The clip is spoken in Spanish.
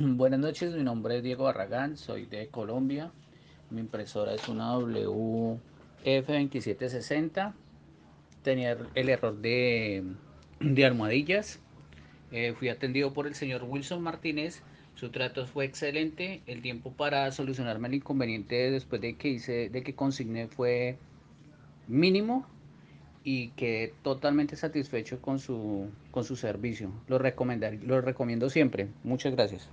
Buenas noches, mi nombre es Diego Barragán, soy de Colombia. Mi impresora es una WF2760. Tenía el error de, de almohadillas. Eh, fui atendido por el señor Wilson Martínez. Su trato fue excelente. El tiempo para solucionarme el inconveniente después de que hice, de que consigné fue mínimo y quedé totalmente satisfecho con su, con su servicio. Lo, lo recomiendo siempre. Muchas gracias.